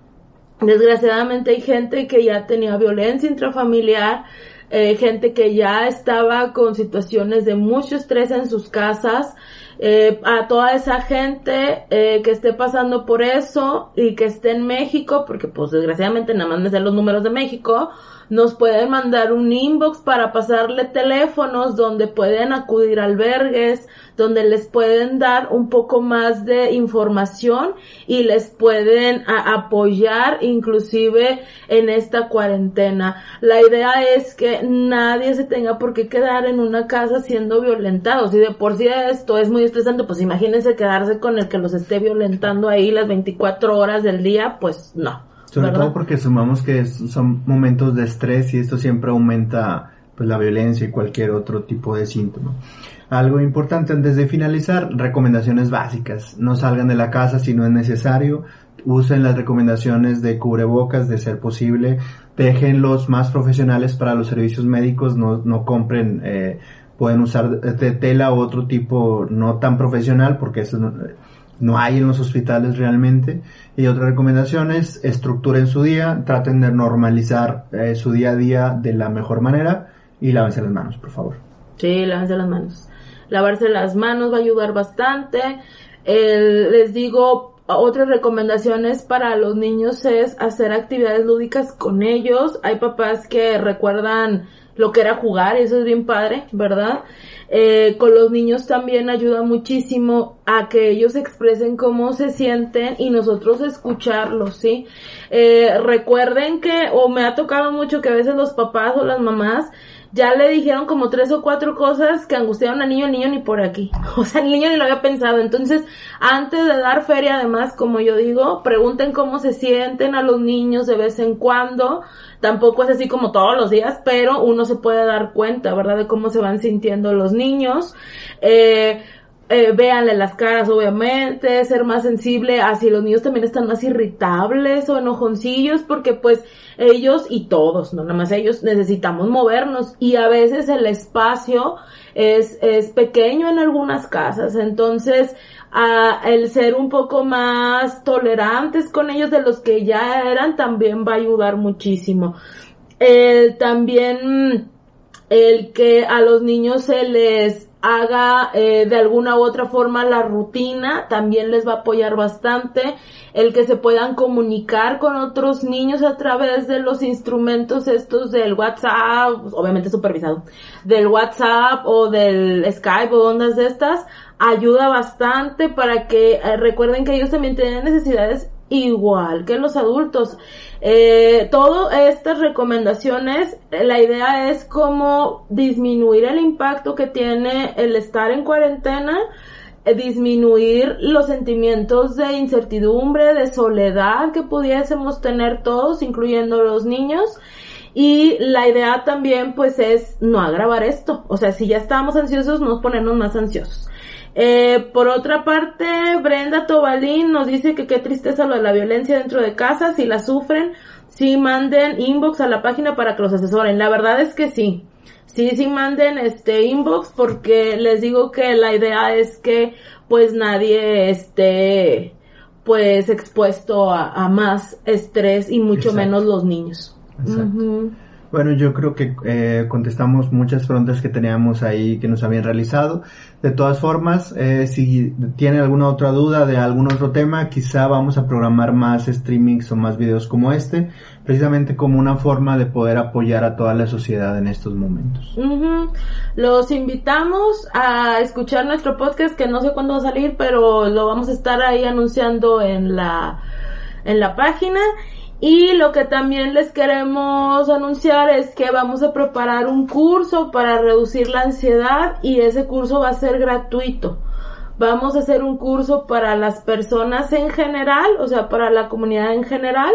Desgraciadamente hay gente que ya tenía violencia intrafamiliar, eh, gente que ya estaba con situaciones de mucho estrés en sus casas. Eh, a toda esa gente eh, que esté pasando por eso y que esté en México, porque pues desgraciadamente nada más me sé los números de México, nos pueden mandar un inbox para pasarle teléfonos donde pueden acudir albergues, donde les pueden dar un poco más de información y les pueden apoyar inclusive en esta cuarentena. La idea es que nadie se tenga por qué quedar en una casa siendo violentado. Si de por sí esto es muy estresante, pues imagínense quedarse con el que los esté violentando ahí las 24 horas del día, pues no. Sobre todo porque sumamos que son momentos de estrés y esto siempre aumenta pues, la violencia y cualquier otro tipo de síntoma. Algo importante antes de finalizar, recomendaciones básicas. No salgan de la casa si no es necesario. Usen las recomendaciones de cubrebocas de ser posible. Dejen los más profesionales para los servicios médicos. No, no compren, eh, pueden usar de tela o otro tipo no tan profesional porque eso no, no hay en los hospitales realmente. Y otra recomendación es estructuren su día, traten de normalizar eh, su día a día de la mejor manera y lávense las manos, por favor. Sí, lávense las manos. Lavarse las manos va a ayudar bastante. les digo, otras recomendaciones para los niños es hacer actividades lúdicas con ellos. Hay papás que recuerdan lo que era jugar, eso es bien padre, ¿verdad? Eh, con los niños también ayuda muchísimo a que ellos expresen cómo se sienten y nosotros escucharlos, ¿sí? Eh, recuerden que, o me ha tocado mucho que a veces los papás o las mamás ya le dijeron como tres o cuatro cosas que angustiaron al niño, el niño ni por aquí. *laughs* O sea, el niño ni lo había pensado. Entonces, antes de dar feria, además, como yo digo, pregunten cómo se sienten a los niños de vez en cuando. Tampoco es así como todos los días, pero uno se puede dar cuenta, ¿verdad? De cómo se van sintiendo los niños. Eh, eh, véanle las caras, obviamente, ser más sensible a si los niños también están más irritables o enojoncillos, porque pues ellos y todos, no nada más ellos, necesitamos movernos y a veces el espacio es, es pequeño en algunas casas, entonces el ser un poco más tolerantes con ellos de los que ya eran también va a ayudar muchísimo. también el que a los niños se les haga eh, de alguna u otra forma la rutina también les va a apoyar bastante. El que se puedan comunicar con otros niños a través de los instrumentos estos del WhatsApp obviamente supervisado del WhatsApp o del Skype o ondas de estas ayuda bastante para que eh, recuerden que ellos también tienen necesidades igual que los adultos. Eh, todas estas recomendaciones, la idea es como disminuir el impacto que tiene el estar en cuarentena, eh, disminuir los sentimientos de incertidumbre, de soledad que pudiésemos tener todos, incluyendo los niños. Y la idea también pues es no agravar esto. O sea, si ya estábamos ansiosos, no ponernos más ansiosos. Eh, por otra parte, Brenda Tobalín nos dice que qué tristeza lo de la violencia dentro de casa, si la sufren, si manden inbox a la página para que los asesoren. La verdad es que sí. Sí, sí manden este inbox porque les digo que la idea es que pues nadie esté pues expuesto a, más estrés y mucho menos los niños. Bueno, yo creo que eh, contestamos muchas preguntas que teníamos ahí que nos habían realizado. De todas formas, eh, si tiene alguna otra duda de algún otro tema, quizá vamos a programar más streamings o más videos como este, precisamente como una forma de poder apoyar a toda la sociedad en estos momentos. Los invitamos a escuchar nuestro podcast que no sé cuándo va a salir, pero lo vamos a estar ahí anunciando en la en la página y lo que también les queremos anunciar es que vamos a preparar un curso para reducir la ansiedad y ese curso va a ser gratuito. Vamos a hacer un curso para las personas en general, o sea, para la comunidad en general,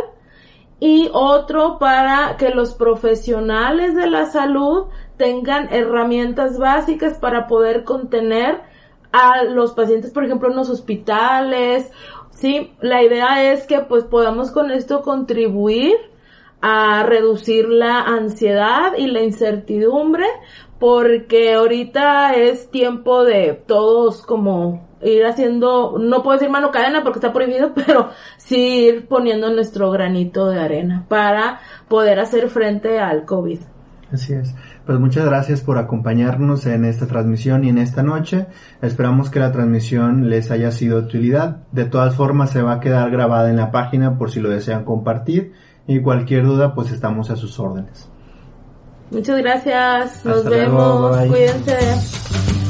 y otro para que los profesionales de la salud tengan herramientas básicas para poder contener a los pacientes, por ejemplo, en los hospitales Sí, la idea es que pues podamos con esto contribuir a reducir la ansiedad y la incertidumbre porque ahorita es tiempo de todos como ir haciendo, no puedo decir mano cadena porque está prohibido, *laughs* pero sí ir poniendo nuestro granito de arena para poder hacer frente al COVID. Así es. Pues muchas gracias por acompañarnos en esta transmisión y en esta noche. Esperamos que la transmisión les haya sido de utilidad. De todas formas se va a quedar grabada en la página por si lo desean compartir y cualquier duda pues estamos a sus órdenes. Muchas gracias. Nos vemos. Cuídense.